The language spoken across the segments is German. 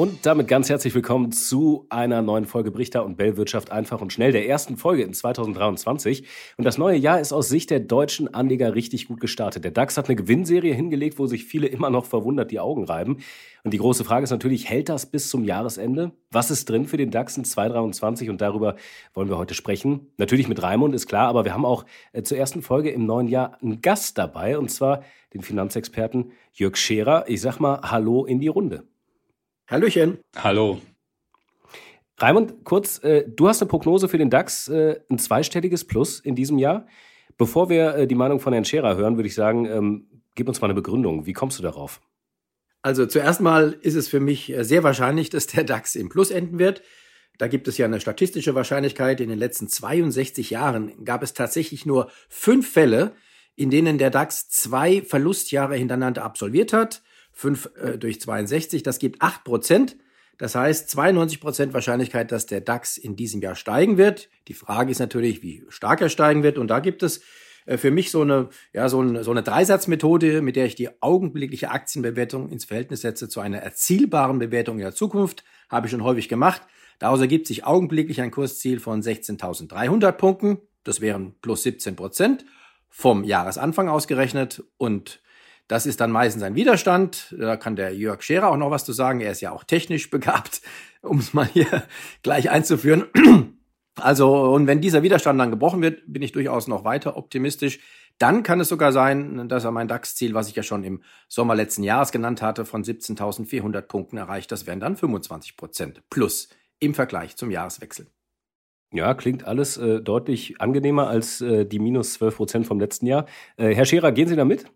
Und damit ganz herzlich willkommen zu einer neuen Folge Brichter und Bell Wirtschaft einfach und schnell, der ersten Folge in 2023. Und das neue Jahr ist aus Sicht der deutschen Anleger richtig gut gestartet. Der DAX hat eine Gewinnserie hingelegt, wo sich viele immer noch verwundert die Augen reiben. Und die große Frage ist natürlich, hält das bis zum Jahresende? Was ist drin für den DAX in 2023? Und darüber wollen wir heute sprechen. Natürlich mit Raimund, ist klar, aber wir haben auch äh, zur ersten Folge im neuen Jahr einen Gast dabei, und zwar den Finanzexperten Jörg Scherer. Ich sag mal Hallo in die Runde. Hallöchen. Hallo. Raimund, kurz, äh, du hast eine Prognose für den DAX, äh, ein zweistelliges Plus in diesem Jahr. Bevor wir äh, die Meinung von Herrn Scherer hören, würde ich sagen, ähm, gib uns mal eine Begründung. Wie kommst du darauf? Also zuerst mal ist es für mich äh, sehr wahrscheinlich, dass der DAX im Plus enden wird. Da gibt es ja eine statistische Wahrscheinlichkeit. In den letzten 62 Jahren gab es tatsächlich nur fünf Fälle, in denen der DAX zwei Verlustjahre hintereinander absolviert hat. 5 äh, durch 62, das gibt 8 Prozent. Das heißt 92 Prozent Wahrscheinlichkeit, dass der DAX in diesem Jahr steigen wird. Die Frage ist natürlich, wie stark er steigen wird. Und da gibt es äh, für mich so eine, ja, so eine, so eine Dreisatzmethode, mit der ich die augenblickliche Aktienbewertung ins Verhältnis setze zu einer erzielbaren Bewertung in der Zukunft. Habe ich schon häufig gemacht. Daraus ergibt sich augenblicklich ein Kursziel von 16.300 Punkten. Das wären plus 17 Prozent vom Jahresanfang ausgerechnet und das ist dann meistens ein Widerstand. Da kann der Jörg Scherer auch noch was zu sagen. Er ist ja auch technisch begabt, um es mal hier gleich einzuführen. Also, und wenn dieser Widerstand dann gebrochen wird, bin ich durchaus noch weiter optimistisch. Dann kann es sogar sein, dass er mein DAX-Ziel, was ich ja schon im Sommer letzten Jahres genannt hatte, von 17.400 Punkten erreicht. Das wären dann 25 Prozent plus im Vergleich zum Jahreswechsel. Ja, klingt alles äh, deutlich angenehmer als äh, die minus 12 Prozent vom letzten Jahr. Äh, Herr Scherer, gehen Sie da mit?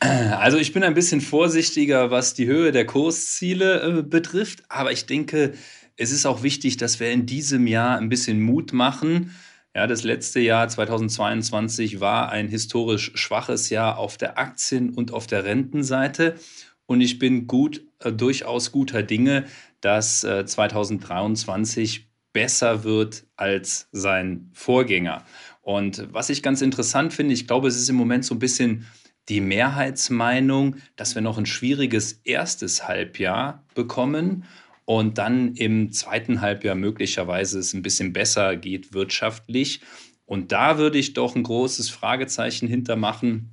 Also ich bin ein bisschen vorsichtiger, was die Höhe der Kursziele äh, betrifft, aber ich denke, es ist auch wichtig, dass wir in diesem Jahr ein bisschen Mut machen. Ja, das letzte Jahr 2022 war ein historisch schwaches Jahr auf der Aktien- und auf der Rentenseite. Und ich bin gut, äh, durchaus guter Dinge, dass äh, 2023 besser wird als sein Vorgänger. Und was ich ganz interessant finde, ich glaube, es ist im Moment so ein bisschen die Mehrheitsmeinung, dass wir noch ein schwieriges erstes Halbjahr bekommen und dann im zweiten Halbjahr möglicherweise es ein bisschen besser geht wirtschaftlich. Und da würde ich doch ein großes Fragezeichen hintermachen.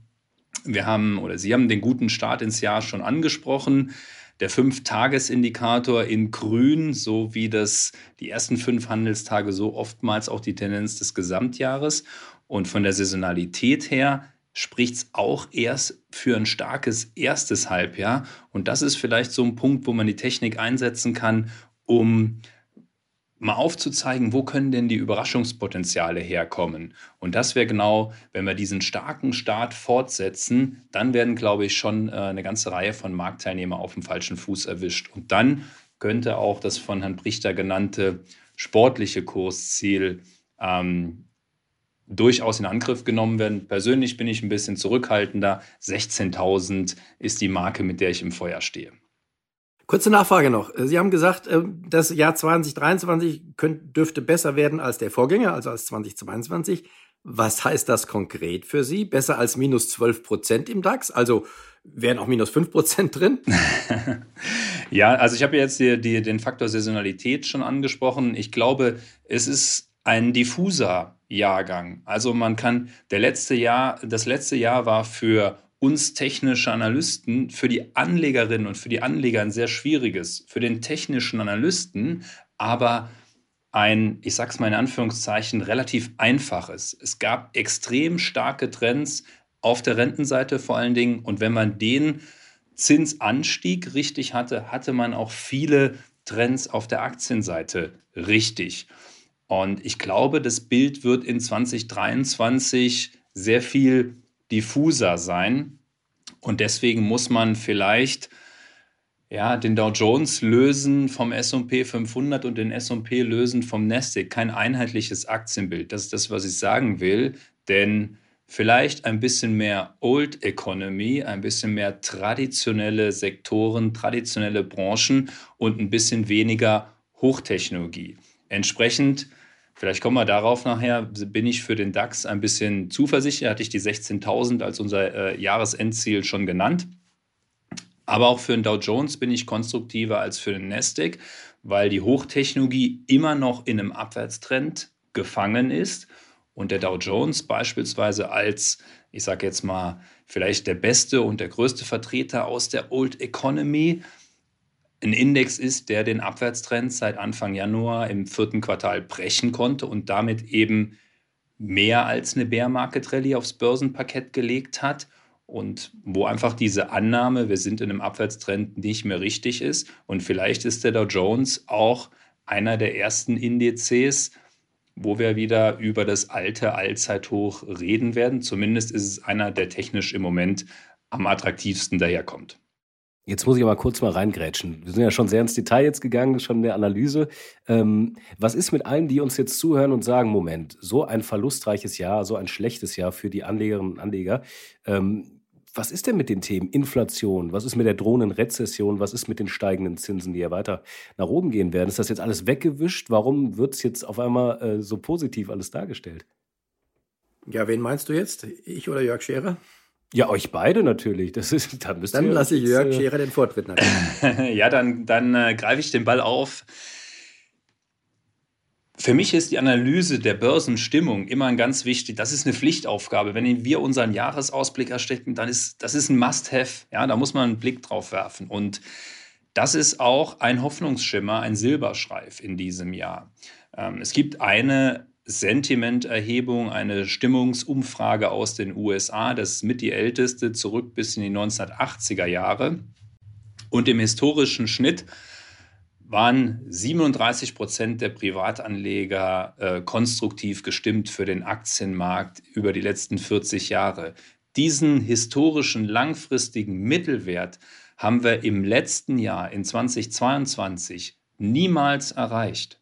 Wir haben oder Sie haben den guten Start ins Jahr schon angesprochen. Der Fünf-Tages-Indikator in grün, so wie das die ersten fünf Handelstage, so oftmals auch die Tendenz des Gesamtjahres. Und von der Saisonalität her spricht es auch erst für ein starkes erstes Halbjahr. Und das ist vielleicht so ein Punkt, wo man die Technik einsetzen kann, um mal aufzuzeigen, wo können denn die Überraschungspotenziale herkommen. Und das wäre genau, wenn wir diesen starken Start fortsetzen, dann werden, glaube ich, schon äh, eine ganze Reihe von Marktteilnehmern auf dem falschen Fuß erwischt. Und dann könnte auch das von Herrn Brichter genannte sportliche Kursziel ähm, durchaus in Angriff genommen werden. Persönlich bin ich ein bisschen zurückhaltender. 16.000 ist die Marke, mit der ich im Feuer stehe. Kurze Nachfrage noch. Sie haben gesagt, äh, das Jahr 2023 dürfte besser werden als der Vorgänger, also als 2022. Was heißt das konkret für Sie? Besser als minus 12 Prozent im DAX? Also wären auch minus 5 Prozent drin? ja, also ich habe jetzt die, die, den Faktor Saisonalität schon angesprochen. Ich glaube, es ist ein diffuser Jahrgang. Also man kann, der letzte Jahr, das letzte Jahr war für uns technische Analysten, für die Anlegerinnen und für die Anleger ein sehr schwieriges, für den technischen Analysten aber ein, ich sag's mal in Anführungszeichen, relativ einfaches. Es gab extrem starke Trends auf der Rentenseite vor allen Dingen und wenn man den Zinsanstieg richtig hatte, hatte man auch viele Trends auf der Aktienseite richtig. Und ich glaube, das Bild wird in 2023 sehr viel diffuser sein. Und deswegen muss man vielleicht ja, den Dow Jones lösen vom S&P 500 und den S&P lösen vom Nasdaq. Kein einheitliches Aktienbild. Das ist das, was ich sagen will. Denn vielleicht ein bisschen mehr Old Economy, ein bisschen mehr traditionelle Sektoren, traditionelle Branchen und ein bisschen weniger Hochtechnologie. Entsprechend Vielleicht kommen wir darauf nachher. Bin ich für den DAX ein bisschen zuversichtlich? Hatte ich die 16.000 als unser äh, Jahresendziel schon genannt. Aber auch für den Dow Jones bin ich konstruktiver als für den Nasdaq, weil die Hochtechnologie immer noch in einem Abwärtstrend gefangen ist und der Dow Jones beispielsweise als, ich sage jetzt mal, vielleicht der beste und der größte Vertreter aus der Old Economy ein Index ist, der den Abwärtstrend seit Anfang Januar im vierten Quartal brechen konnte und damit eben mehr als eine Bear Market Rallye aufs Börsenparkett gelegt hat und wo einfach diese Annahme, wir sind in einem Abwärtstrend, nicht mehr richtig ist. Und vielleicht ist der Dow Jones auch einer der ersten Indizes, wo wir wieder über das alte Allzeithoch reden werden. Zumindest ist es einer, der technisch im Moment am attraktivsten daherkommt. Jetzt muss ich aber kurz mal reingrätschen. Wir sind ja schon sehr ins Detail jetzt gegangen, schon in der Analyse. Ähm, was ist mit allen, die uns jetzt zuhören und sagen, Moment, so ein verlustreiches Jahr, so ein schlechtes Jahr für die Anlegerinnen und Anleger. Ähm, was ist denn mit den Themen Inflation? Was ist mit der drohenden Rezession? Was ist mit den steigenden Zinsen, die ja weiter nach oben gehen werden? Ist das jetzt alles weggewischt? Warum wird es jetzt auf einmal äh, so positiv alles dargestellt? Ja, wen meinst du jetzt? Ich oder Jörg Scherer? Ja, euch beide natürlich. Das ist, da dann lasse ich Jörg äh, Scherer den Vortritt ja, dann, dann äh, greife ich den Ball auf. Für mich ist die Analyse der Börsenstimmung immer ein ganz wichtig. Das ist eine Pflichtaufgabe. Wenn wir unseren Jahresausblick erstecken, dann ist das ist ein Must-have. Ja, da muss man einen Blick drauf werfen. Und das ist auch ein Hoffnungsschimmer, ein Silberschreif in diesem Jahr. Ähm, es gibt eine Sentimenterhebung, eine Stimmungsumfrage aus den USA. Das ist mit die älteste, zurück bis in die 1980er Jahre. Und im historischen Schnitt waren 37 Prozent der Privatanleger äh, konstruktiv gestimmt für den Aktienmarkt über die letzten 40 Jahre. Diesen historischen langfristigen Mittelwert haben wir im letzten Jahr, in 2022, niemals erreicht.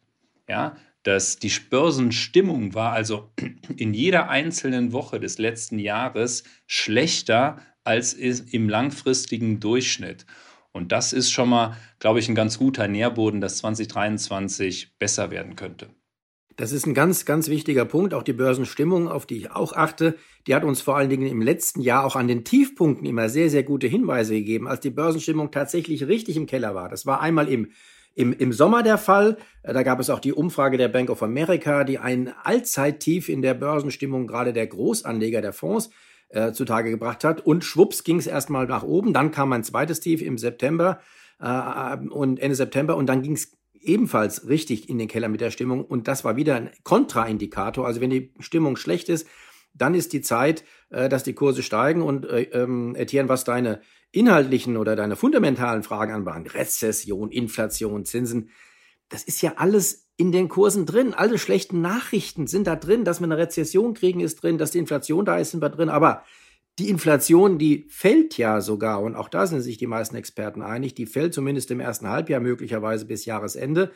Ja, dass die Börsenstimmung war also in jeder einzelnen Woche des letzten Jahres schlechter als im langfristigen Durchschnitt. Und das ist schon mal, glaube ich, ein ganz guter Nährboden, dass 2023 besser werden könnte. Das ist ein ganz, ganz wichtiger Punkt. Auch die Börsenstimmung, auf die ich auch achte, die hat uns vor allen Dingen im letzten Jahr auch an den Tiefpunkten immer sehr, sehr gute Hinweise gegeben, als die Börsenstimmung tatsächlich richtig im Keller war. Das war einmal im im, im Sommer der Fall. Äh, da gab es auch die Umfrage der Bank of America, die ein Allzeittief in der Börsenstimmung gerade der Großanleger der Fonds äh, zutage gebracht hat. Und schwupps ging es erstmal nach oben. Dann kam ein zweites Tief im September äh, und Ende September und dann ging es ebenfalls richtig in den Keller mit der Stimmung. Und das war wieder ein Kontraindikator. Also wenn die Stimmung schlecht ist, dann ist die Zeit, äh, dass die Kurse steigen. Und äh, ähm, Etienne, was deine inhaltlichen oder deine fundamentalen Fragen anbelangt, Rezession, Inflation, Zinsen, das ist ja alles in den Kursen drin. Alle schlechten Nachrichten sind da drin. Dass wir eine Rezession kriegen, ist drin. Dass die Inflation da ist, sind wir drin. Aber die Inflation, die fällt ja sogar, und auch da sind sich die meisten Experten einig, die fällt zumindest im ersten Halbjahr möglicherweise bis Jahresende.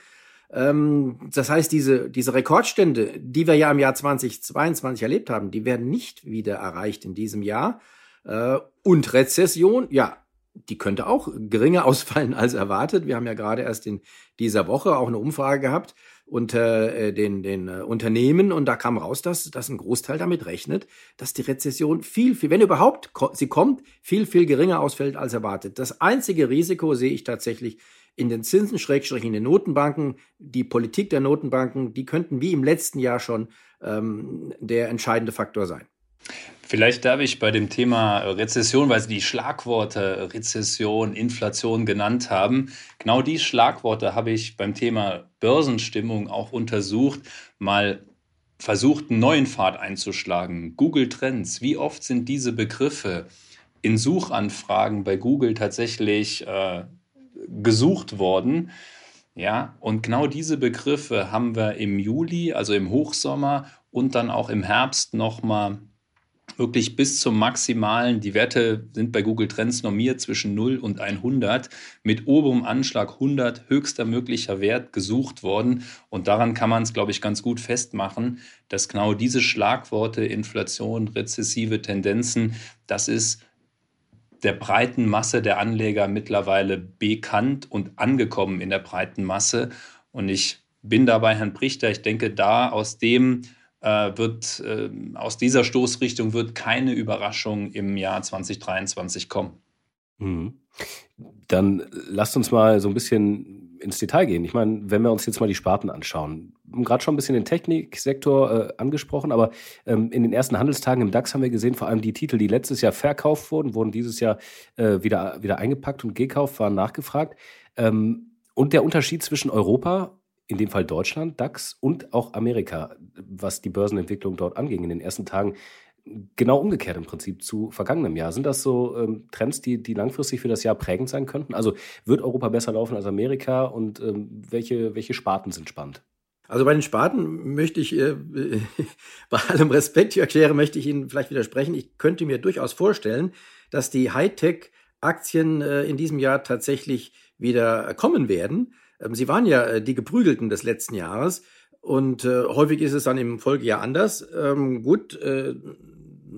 Ähm, das heißt, diese, diese Rekordstände, die wir ja im Jahr 2022 erlebt haben, die werden nicht wieder erreicht in diesem Jahr. Äh, und Rezession, ja, die könnte auch geringer ausfallen als erwartet. Wir haben ja gerade erst in dieser Woche auch eine Umfrage gehabt unter äh, den, den äh, Unternehmen und da kam raus, dass, dass ein Großteil damit rechnet, dass die Rezession viel, viel, wenn überhaupt sie kommt, viel, viel geringer ausfällt als erwartet. Das einzige Risiko sehe ich tatsächlich in den Zinsen, Schrägstrich in den Notenbanken. Die Politik der Notenbanken, die könnten wie im letzten Jahr schon ähm, der entscheidende Faktor sein. Vielleicht darf ich bei dem Thema Rezession, weil Sie die Schlagworte Rezession, Inflation genannt haben, genau die Schlagworte habe ich beim Thema Börsenstimmung auch untersucht, mal versucht, einen neuen Pfad einzuschlagen. Google Trends, wie oft sind diese Begriffe in Suchanfragen bei Google tatsächlich äh, gesucht worden? Ja, und genau diese Begriffe haben wir im Juli, also im Hochsommer und dann auch im Herbst nochmal wirklich bis zum maximalen, die Werte sind bei Google Trends normiert zwischen 0 und 100, mit oberem Anschlag 100 höchster möglicher Wert gesucht worden. Und daran kann man es, glaube ich, ganz gut festmachen, dass genau diese Schlagworte Inflation, rezessive Tendenzen, das ist der breiten Masse der Anleger mittlerweile bekannt und angekommen in der breiten Masse. Und ich bin da bei Herrn Prichter. Ich denke, da aus dem wird, äh, aus dieser Stoßrichtung wird keine Überraschung im Jahr 2023 kommen. Mhm. Dann lasst uns mal so ein bisschen ins Detail gehen. Ich meine, wenn wir uns jetzt mal die Sparten anschauen, gerade schon ein bisschen den Techniksektor äh, angesprochen, aber ähm, in den ersten Handelstagen im DAX haben wir gesehen, vor allem die Titel, die letztes Jahr verkauft wurden, wurden dieses Jahr äh, wieder, wieder eingepackt und gekauft, waren nachgefragt. Ähm, und der Unterschied zwischen Europa, in dem Fall Deutschland, DAX und auch Amerika, was die Börsenentwicklung dort anging in den ersten Tagen, genau umgekehrt im Prinzip zu vergangenem Jahr. Sind das so ähm, Trends, die, die langfristig für das Jahr prägend sein könnten? Also wird Europa besser laufen als Amerika und ähm, welche, welche Sparten sind spannend? Also bei den Sparten möchte ich, äh, bei allem Respekt, Jörg Schere, möchte ich Ihnen vielleicht widersprechen. Ich könnte mir durchaus vorstellen, dass die Hightech-Aktien äh, in diesem Jahr tatsächlich wieder kommen werden. Ähm, sie waren ja äh, die Geprügelten des letzten Jahres und äh, häufig ist es dann im Folgejahr anders. Ähm, gut, äh,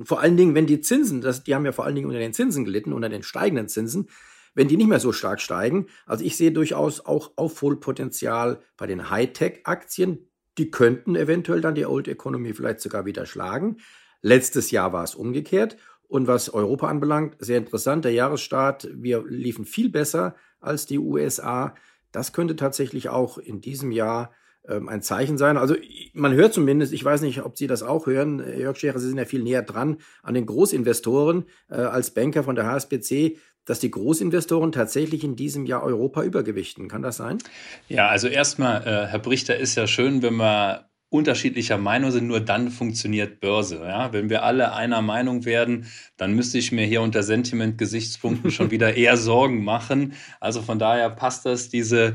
vor allen Dingen, wenn die Zinsen, das, die haben ja vor allen Dingen unter den Zinsen gelitten, unter den steigenden Zinsen, wenn die nicht mehr so stark steigen. Also ich sehe durchaus auch Aufholpotenzial bei den Hightech-Aktien. Die könnten eventuell dann die Old Economy vielleicht sogar wieder schlagen. Letztes Jahr war es umgekehrt. Und was Europa anbelangt, sehr interessant, der Jahresstart, wir liefen viel besser als die USA. Das könnte tatsächlich auch in diesem Jahr ähm, ein Zeichen sein. Also man hört zumindest, ich weiß nicht, ob Sie das auch hören, äh, Jörg Scherer, Sie sind ja viel näher dran an den Großinvestoren äh, als Banker von der HSBC, dass die Großinvestoren tatsächlich in diesem Jahr Europa übergewichten. Kann das sein? Ja, also erstmal, äh, Herr Brichter, ist ja schön, wenn wir unterschiedlicher Meinung sind, nur dann funktioniert Börse. Ja? Wenn wir alle einer Meinung werden, dann müsste ich mir hier unter Sentiment-Gesichtspunkten schon wieder eher Sorgen machen. Also von daher passt das, diese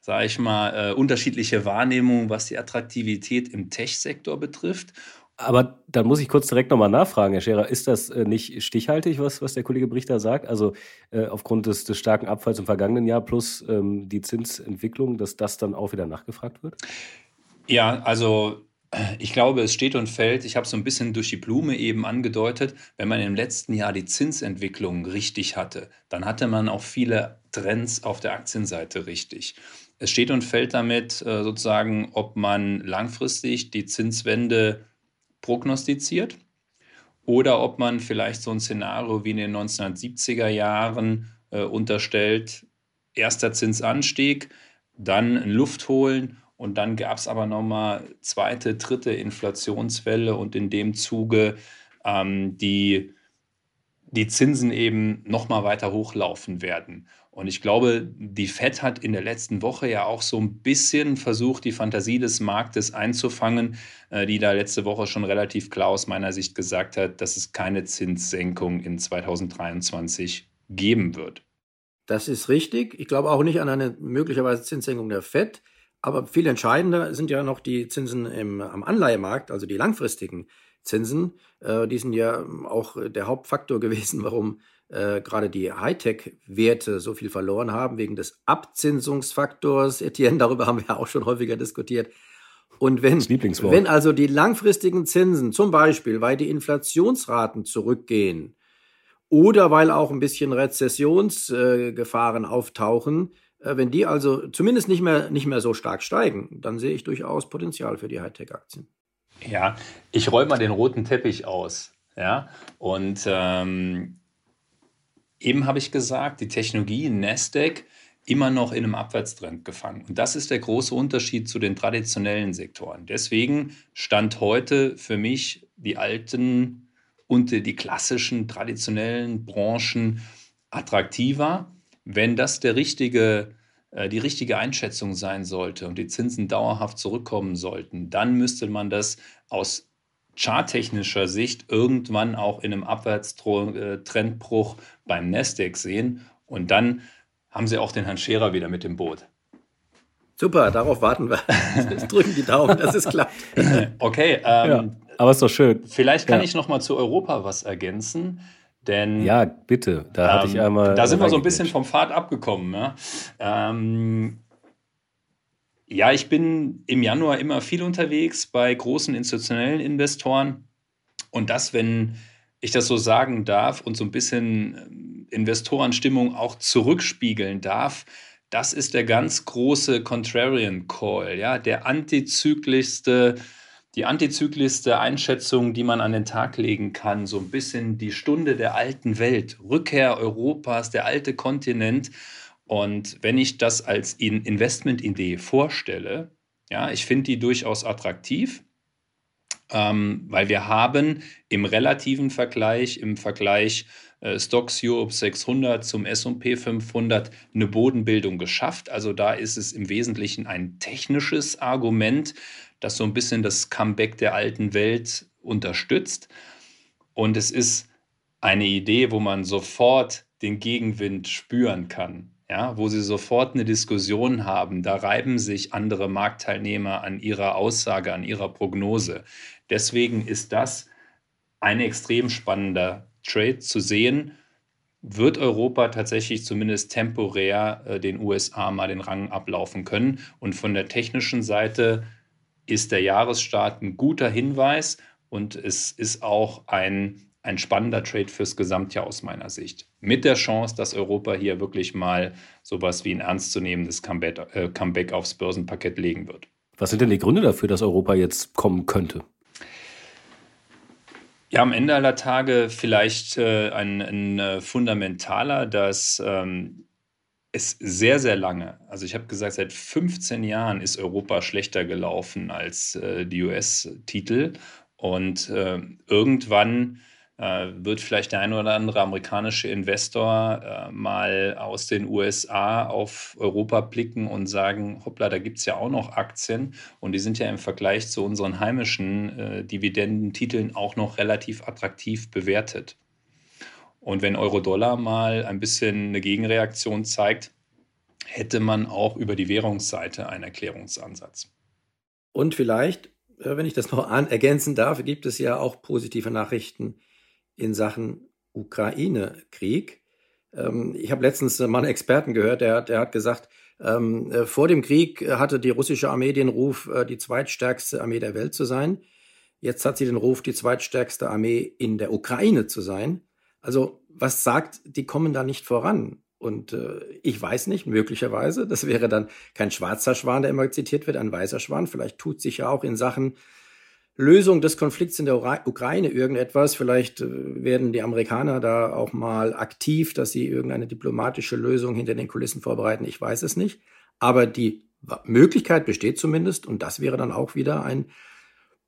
sage ich mal, äh, unterschiedliche Wahrnehmungen, was die Attraktivität im Tech-Sektor betrifft. Aber dann muss ich kurz direkt nochmal nachfragen, Herr Scherer, ist das äh, nicht stichhaltig, was, was der Kollege Brichter sagt? Also äh, aufgrund des, des starken Abfalls im vergangenen Jahr plus ähm, die Zinsentwicklung, dass das dann auch wieder nachgefragt wird? Ja, also ich glaube, es steht und fällt, ich habe so ein bisschen durch die Blume eben angedeutet, wenn man im letzten Jahr die Zinsentwicklung richtig hatte, dann hatte man auch viele Trends auf der Aktienseite richtig. Es steht und fällt damit äh, sozusagen, ob man langfristig die Zinswende prognostiziert oder ob man vielleicht so ein Szenario wie in den 1970er Jahren äh, unterstellt, erster Zinsanstieg, dann Luft holen und dann gab es aber nochmal zweite, dritte Inflationswelle und in dem Zuge ähm, die, die Zinsen eben nochmal weiter hochlaufen werden. Und ich glaube, die Fed hat in der letzten Woche ja auch so ein bisschen versucht, die Fantasie des Marktes einzufangen, äh, die da letzte Woche schon relativ klar aus meiner Sicht gesagt hat, dass es keine Zinssenkung in 2023 geben wird. Das ist richtig. Ich glaube auch nicht an eine möglicherweise Zinssenkung der Fed. Aber viel entscheidender sind ja noch die Zinsen im, am Anleihemarkt, also die langfristigen Zinsen. Äh, die sind ja auch der Hauptfaktor gewesen, warum äh, gerade die Hightech-Werte so viel verloren haben, wegen des Abzinsungsfaktors. Etienne, darüber haben wir ja auch schon häufiger diskutiert. Und wenn, wenn also die langfristigen Zinsen, zum Beispiel, weil die Inflationsraten zurückgehen oder weil auch ein bisschen Rezessionsgefahren äh, auftauchen, wenn die also zumindest nicht mehr, nicht mehr so stark steigen, dann sehe ich durchaus Potenzial für die Hightech-Aktien. Ja, ich räume mal den roten Teppich aus. Ja, und ähm, eben habe ich gesagt, die Technologie Nasdaq immer noch in einem Abwärtstrend gefangen. Und das ist der große Unterschied zu den traditionellen Sektoren. Deswegen stand heute für mich die alten und die klassischen traditionellen Branchen attraktiver. Wenn das der richtige, äh, die richtige Einschätzung sein sollte und die Zinsen dauerhaft zurückkommen sollten, dann müsste man das aus charttechnischer Sicht irgendwann auch in einem Abwärtstrendbruch beim Nasdaq sehen. Und dann haben sie auch den Herrn Scherer wieder mit dem Boot. Super, darauf warten wir. Jetzt drücken die Daumen, dass es klappt. Okay, ähm, ja, aber ist doch schön. Vielleicht kann ja. ich noch mal zu Europa was ergänzen. Denn, ja, bitte. Da ähm, hatte ich ähm, einmal. Da sind wir so ein bisschen vom Pfad abgekommen. Ja? Ähm, ja, ich bin im Januar immer viel unterwegs bei großen institutionellen Investoren. Und das, wenn ich das so sagen darf und so ein bisschen ähm, Investorenstimmung auch zurückspiegeln darf, das ist der ganz große Contrarian Call, ja, der antizyklischste, die antizyklischste Einschätzung, die man an den Tag legen kann, so ein bisschen die Stunde der alten Welt, Rückkehr Europas, der alte Kontinent. Und wenn ich das als Investmentidee vorstelle, ja, ich finde die durchaus attraktiv, ähm, weil wir haben im relativen Vergleich, im Vergleich äh, Stocks Europe 600 zum S&P 500 eine Bodenbildung geschafft. Also da ist es im Wesentlichen ein technisches Argument, das so ein bisschen das Comeback der alten Welt unterstützt. Und es ist eine Idee, wo man sofort den Gegenwind spüren kann. Ja, wo sie sofort eine Diskussion haben, da reiben sich andere Marktteilnehmer an ihrer Aussage, an ihrer Prognose. Deswegen ist das ein extrem spannender Trade zu sehen, wird Europa tatsächlich zumindest temporär äh, den USA mal den Rang ablaufen können. Und von der technischen Seite ist der Jahresstart ein guter Hinweis und es ist auch ein, ein spannender Trade fürs Gesamtjahr aus meiner Sicht. Mit der Chance, dass Europa hier wirklich mal sowas wie ein ernstzunehmendes Comeback, äh, Comeback aufs Börsenparkett legen wird. Was sind denn die Gründe dafür, dass Europa jetzt kommen könnte? Ja, am Ende aller Tage vielleicht äh, ein, ein äh, fundamentaler, dass ähm, es sehr, sehr lange, also ich habe gesagt, seit 15 Jahren ist Europa schlechter gelaufen als äh, die US-Titel. Und äh, irgendwann äh, wird vielleicht der ein oder andere amerikanische Investor äh, mal aus den USA auf Europa blicken und sagen, hoppla, da gibt es ja auch noch Aktien und die sind ja im Vergleich zu unseren heimischen äh, Dividendentiteln auch noch relativ attraktiv bewertet. Und wenn Euro-Dollar mal ein bisschen eine Gegenreaktion zeigt, hätte man auch über die Währungsseite einen Erklärungsansatz. Und vielleicht, äh, wenn ich das noch ergänzen darf, gibt es ja auch positive Nachrichten in Sachen Ukraine-Krieg. Ähm, ich habe letztens mal einen Experten gehört, der, der hat gesagt, ähm, äh, vor dem Krieg hatte die russische Armee den Ruf, äh, die zweitstärkste Armee der Welt zu sein. Jetzt hat sie den Ruf, die zweitstärkste Armee in der Ukraine zu sein. Also was sagt, die kommen da nicht voran? Und äh, ich weiß nicht, möglicherweise, das wäre dann kein schwarzer Schwan, der immer zitiert wird, ein weißer Schwan. Vielleicht tut sich ja auch in Sachen Lösung des Konflikts in der Ukraine irgendetwas. Vielleicht äh, werden die Amerikaner da auch mal aktiv, dass sie irgendeine diplomatische Lösung hinter den Kulissen vorbereiten. Ich weiß es nicht. Aber die Möglichkeit besteht zumindest und das wäre dann auch wieder ein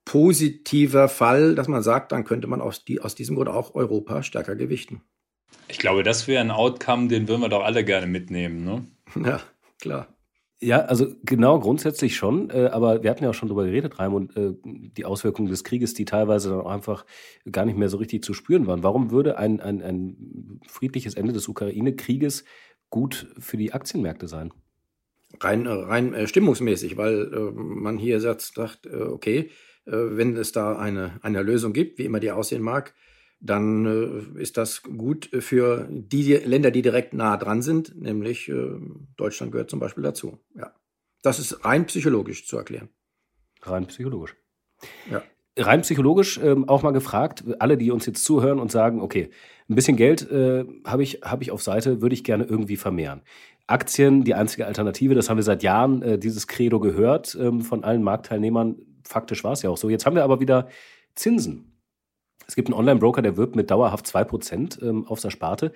positiver Fall, dass man sagt, dann könnte man aus, die, aus diesem Grund auch Europa stärker gewichten. Ich glaube, das wäre ein Outcome, den würden wir doch alle gerne mitnehmen, ne? Ja, klar. Ja, also genau, grundsätzlich schon. Äh, aber wir hatten ja auch schon darüber geredet, Raimund, äh, die Auswirkungen des Krieges, die teilweise dann auch einfach gar nicht mehr so richtig zu spüren waren. Warum würde ein, ein, ein friedliches Ende des Ukraine-Krieges gut für die Aktienmärkte sein? Rein, rein äh, stimmungsmäßig, weil äh, man hier sagt, sagt äh, okay, äh, wenn es da eine, eine Lösung gibt, wie immer die aussehen mag, dann äh, ist das gut für die Länder, die direkt nah dran sind, nämlich äh, Deutschland gehört zum Beispiel dazu. Ja. Das ist rein psychologisch zu erklären. Rein psychologisch. Ja. Rein psychologisch ähm, auch mal gefragt, alle, die uns jetzt zuhören und sagen, okay, ein bisschen Geld äh, habe ich, hab ich auf Seite, würde ich gerne irgendwie vermehren. Aktien, die einzige Alternative, das haben wir seit Jahren, äh, dieses Credo gehört ähm, von allen Marktteilnehmern. Faktisch war es ja auch so. Jetzt haben wir aber wieder Zinsen. Es gibt einen Online-Broker, der wirbt mit dauerhaft 2% ähm, auf der Sparte.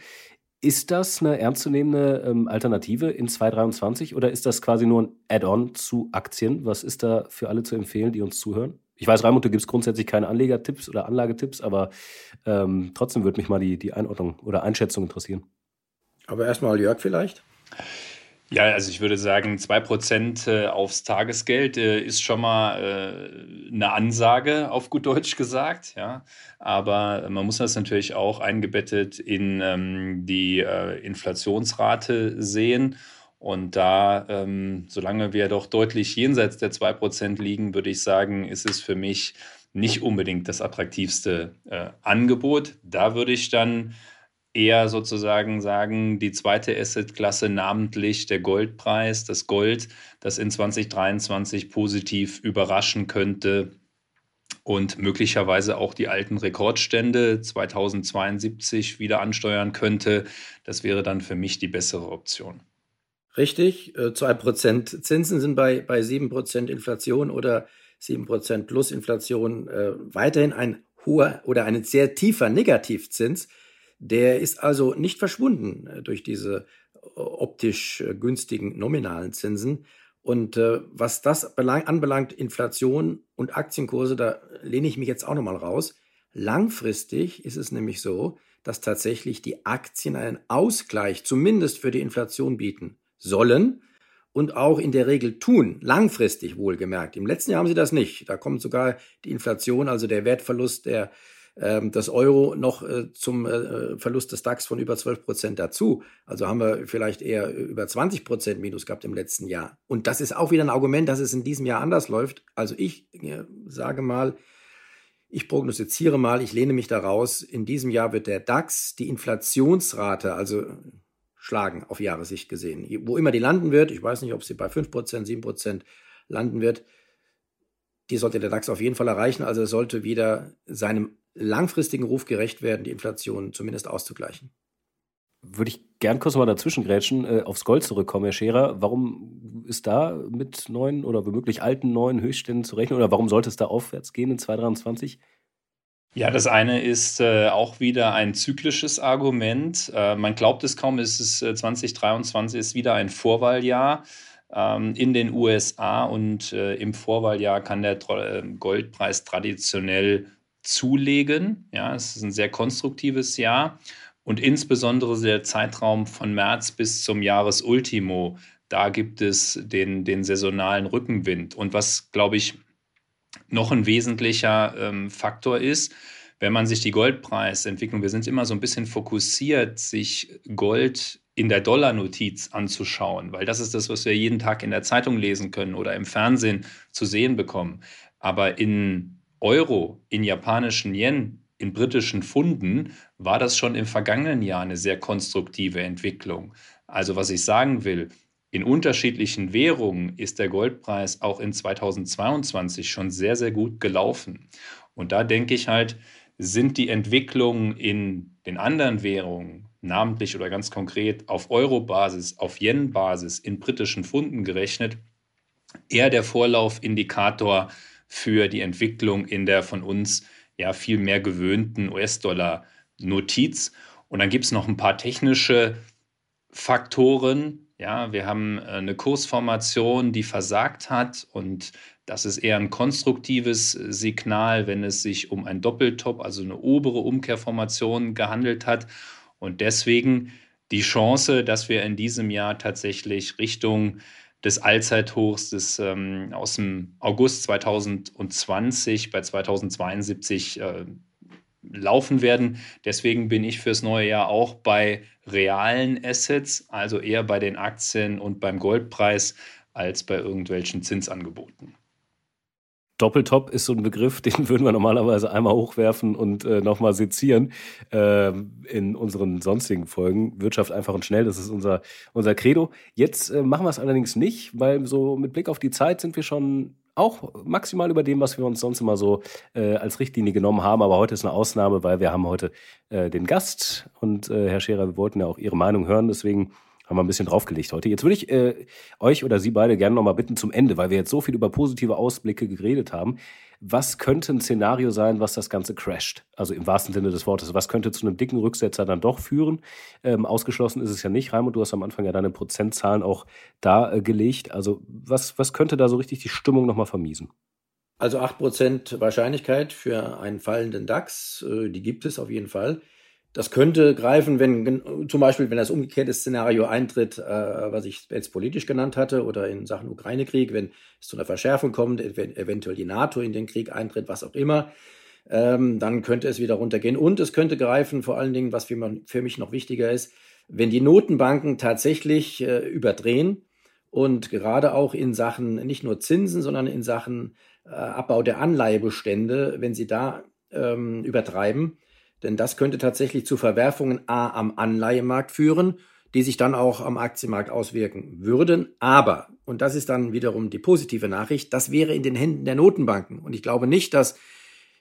Ist das eine ernstzunehmende ähm, Alternative in 2023 oder ist das quasi nur ein Add-on zu Aktien? Was ist da für alle zu empfehlen, die uns zuhören? Ich weiß, Raimund, du gibst grundsätzlich keine Anlegertipps oder Anlagetipps, aber ähm, trotzdem würde mich mal die, die Einordnung oder Einschätzung interessieren. Aber erstmal Jörg vielleicht. Ja, also ich würde sagen, 2% äh, aufs Tagesgeld äh, ist schon mal äh, eine Ansage, auf gut Deutsch gesagt. Ja. Aber man muss das natürlich auch eingebettet in ähm, die Inflationsrate sehen. Und da, ähm, solange wir doch deutlich jenseits der 2% liegen, würde ich sagen, ist es für mich nicht unbedingt das attraktivste Angebot. Da würde ich dann eher sozusagen sagen, die zweite Assetklasse, namentlich der Goldpreis, das Gold, das in 2023 positiv überraschen könnte und möglicherweise auch die alten Rekordstände 2072 wieder ansteuern könnte. Das wäre dann für mich die bessere Option. Richtig, äh, zwei Prozent Zinsen sind bei, bei sieben Prozent Inflation oder sieben Prozent plus Inflation äh, weiterhin ein hoher oder ein sehr tiefer Negativzins. Der ist also nicht verschwunden äh, durch diese äh, optisch äh, günstigen nominalen Zinsen. Und äh, was das anbelangt, Inflation und Aktienkurse, da lehne ich mich jetzt auch nochmal raus. Langfristig ist es nämlich so, dass tatsächlich die Aktien einen Ausgleich zumindest für die Inflation bieten sollen und auch in der Regel tun, langfristig wohlgemerkt. Im letzten Jahr haben sie das nicht. Da kommt sogar die Inflation, also der Wertverlust der, äh, des Euro noch äh, zum äh, Verlust des DAX von über 12 Prozent dazu. Also haben wir vielleicht eher über 20 Prozent Minus gehabt im letzten Jahr. Und das ist auch wieder ein Argument, dass es in diesem Jahr anders läuft. Also ich äh, sage mal, ich prognostiziere mal, ich lehne mich daraus, in diesem Jahr wird der DAX die Inflationsrate, also schlagen auf Jahressicht gesehen. Wo immer die landen wird, ich weiß nicht, ob sie bei 5%, 7% landen wird, die sollte der DAX auf jeden Fall erreichen. Also es sollte wieder seinem langfristigen Ruf gerecht werden, die Inflation zumindest auszugleichen. Würde ich gern kurz mal dazwischen grätschen, äh, aufs Gold zurückkommen, Herr Scherer. Warum ist da mit neuen oder womöglich alten neuen Höchstständen zu rechnen oder warum sollte es da aufwärts gehen in 2023? Ja, das eine ist äh, auch wieder ein zyklisches Argument. Äh, man glaubt es kaum, es ist äh, 2023 ist wieder ein Vorwahljahr ähm, in den USA und äh, im Vorwahljahr kann der äh, Goldpreis traditionell zulegen. Ja, es ist ein sehr konstruktives Jahr und insbesondere der Zeitraum von März bis zum Jahresultimo. Da gibt es den, den saisonalen Rückenwind. Und was, glaube ich, noch ein wesentlicher ähm, Faktor ist, wenn man sich die Goldpreisentwicklung, wir sind immer so ein bisschen fokussiert, sich Gold in der Dollarnotiz anzuschauen, weil das ist das, was wir jeden Tag in der Zeitung lesen können oder im Fernsehen zu sehen bekommen. Aber in Euro, in japanischen Yen, in britischen Pfunden war das schon im vergangenen Jahr eine sehr konstruktive Entwicklung. Also was ich sagen will, in unterschiedlichen Währungen ist der Goldpreis auch in 2022 schon sehr, sehr gut gelaufen. Und da denke ich halt, sind die Entwicklungen in den anderen Währungen, namentlich oder ganz konkret auf Euro-Basis, auf Yen-Basis, in britischen Pfunden gerechnet, eher der Vorlaufindikator für die Entwicklung in der von uns ja viel mehr gewöhnten US-Dollar-Notiz. Und dann gibt es noch ein paar technische Faktoren, ja, wir haben äh, eine Kursformation, die versagt hat und das ist eher ein konstruktives Signal, wenn es sich um ein Doppeltop, also eine obere Umkehrformation gehandelt hat. Und deswegen die Chance, dass wir in diesem Jahr tatsächlich Richtung des Allzeithochs des, ähm, aus dem August 2020 bei 2072 äh, laufen werden. Deswegen bin ich fürs neue Jahr auch bei realen Assets, also eher bei den Aktien und beim Goldpreis als bei irgendwelchen Zinsangeboten. Doppeltop ist so ein Begriff, den würden wir normalerweise einmal hochwerfen und äh, nochmal sezieren äh, in unseren sonstigen Folgen. Wirtschaft einfach und schnell, das ist unser, unser Credo. Jetzt äh, machen wir es allerdings nicht, weil so mit Blick auf die Zeit sind wir schon auch maximal über dem, was wir uns sonst immer so äh, als Richtlinie genommen haben. Aber heute ist eine Ausnahme, weil wir haben heute äh, den Gast und äh, Herr Scherer, wir wollten ja auch Ihre Meinung hören. Deswegen haben wir ein bisschen draufgelegt heute. Jetzt würde ich äh, euch oder Sie beide gerne nochmal bitten zum Ende, weil wir jetzt so viel über positive Ausblicke geredet haben. Was könnte ein Szenario sein, was das Ganze crasht? Also im wahrsten Sinne des Wortes. Was könnte zu einem dicken Rücksetzer dann doch führen? Ähm, ausgeschlossen ist es ja nicht. Raimund, du hast am Anfang ja deine Prozentzahlen auch dargelegt. Äh, also was, was könnte da so richtig die Stimmung nochmal vermiesen? Also 8% Wahrscheinlichkeit für einen fallenden DAX, äh, die gibt es auf jeden Fall. Das könnte greifen, wenn zum Beispiel, wenn das umgekehrte Szenario eintritt, äh, was ich jetzt politisch genannt hatte, oder in Sachen Ukraine-Krieg, wenn es zu einer Verschärfung kommt, eventuell die NATO in den Krieg eintritt, was auch immer, ähm, dann könnte es wieder runtergehen. Und es könnte greifen, vor allen Dingen, was für, für mich noch wichtiger ist, wenn die Notenbanken tatsächlich äh, überdrehen und gerade auch in Sachen nicht nur Zinsen, sondern in Sachen äh, Abbau der Anleihebestände, wenn sie da ähm, übertreiben, denn das könnte tatsächlich zu Verwerfungen A am Anleihemarkt führen, die sich dann auch am Aktienmarkt auswirken würden. Aber, und das ist dann wiederum die positive Nachricht, das wäre in den Händen der Notenbanken. Und ich glaube nicht, dass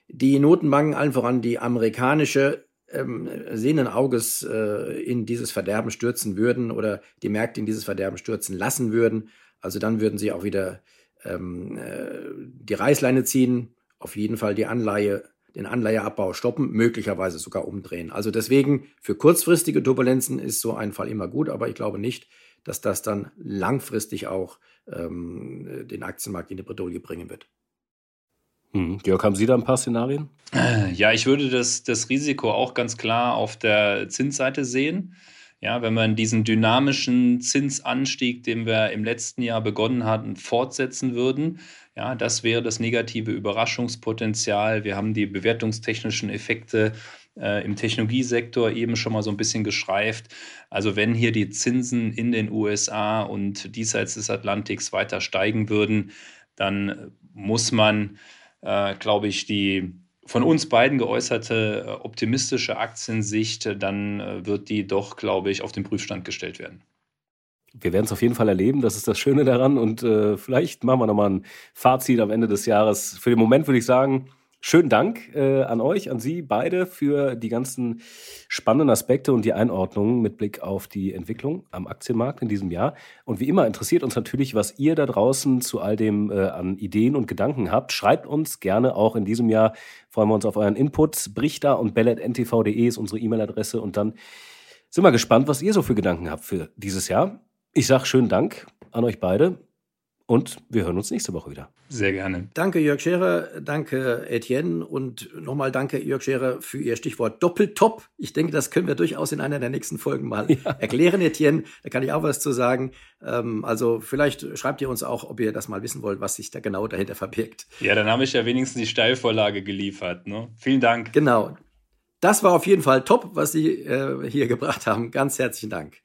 die Notenbanken, allen voran die amerikanische, ähm, sehenden Auges äh, in dieses Verderben stürzen würden oder die Märkte in dieses Verderben stürzen lassen würden. Also dann würden sie auch wieder ähm, äh, die Reißleine ziehen, auf jeden Fall die Anleihe, den Anleiheabbau stoppen, möglicherweise sogar umdrehen. Also deswegen für kurzfristige Turbulenzen ist so ein Fall immer gut, aber ich glaube nicht, dass das dann langfristig auch ähm, den Aktienmarkt in die Bredouille bringen wird. Hm. Georg, haben Sie da ein paar Szenarien? Ja, ich würde das, das Risiko auch ganz klar auf der Zinsseite sehen. Ja, wenn man diesen dynamischen Zinsanstieg, den wir im letzten Jahr begonnen hatten, fortsetzen würden, ja, das wäre das negative Überraschungspotenzial. Wir haben die bewertungstechnischen Effekte äh, im Technologiesektor eben schon mal so ein bisschen geschreift. Also wenn hier die Zinsen in den USA und diesseits des Atlantiks weiter steigen würden, dann muss man, äh, glaube ich, die von uns beiden geäußerte äh, optimistische Aktiensicht, äh, dann äh, wird die doch, glaube ich, auf den Prüfstand gestellt werden. Wir werden es auf jeden Fall erleben, das ist das Schöne daran. Und äh, vielleicht machen wir nochmal ein Fazit am Ende des Jahres. Für den Moment würde ich sagen, Schönen Dank äh, an euch, an Sie beide für die ganzen spannenden Aspekte und die Einordnungen mit Blick auf die Entwicklung am Aktienmarkt in diesem Jahr. Und wie immer interessiert uns natürlich, was ihr da draußen zu all dem äh, an Ideen und Gedanken habt. Schreibt uns gerne auch in diesem Jahr. Freuen wir uns auf euren Input. Brichter und bellet.ntv.de ist unsere E-Mail-Adresse. Und dann sind wir gespannt, was ihr so für Gedanken habt für dieses Jahr. Ich sage schönen Dank an euch beide und wir hören uns nächste Woche wieder. Sehr gerne. Danke, Jörg Scherer. Danke, Etienne. Und nochmal danke, Jörg Scherer, für Ihr Stichwort Doppeltop. Ich denke, das können wir durchaus in einer der nächsten Folgen mal ja. erklären, Etienne. Da kann ich auch was zu sagen. Ähm, also vielleicht schreibt ihr uns auch, ob ihr das mal wissen wollt, was sich da genau dahinter verbirgt. Ja, dann habe ich ja wenigstens die Steilvorlage geliefert. Ne? Vielen Dank. Genau. Das war auf jeden Fall top, was Sie äh, hier gebracht haben. Ganz herzlichen Dank.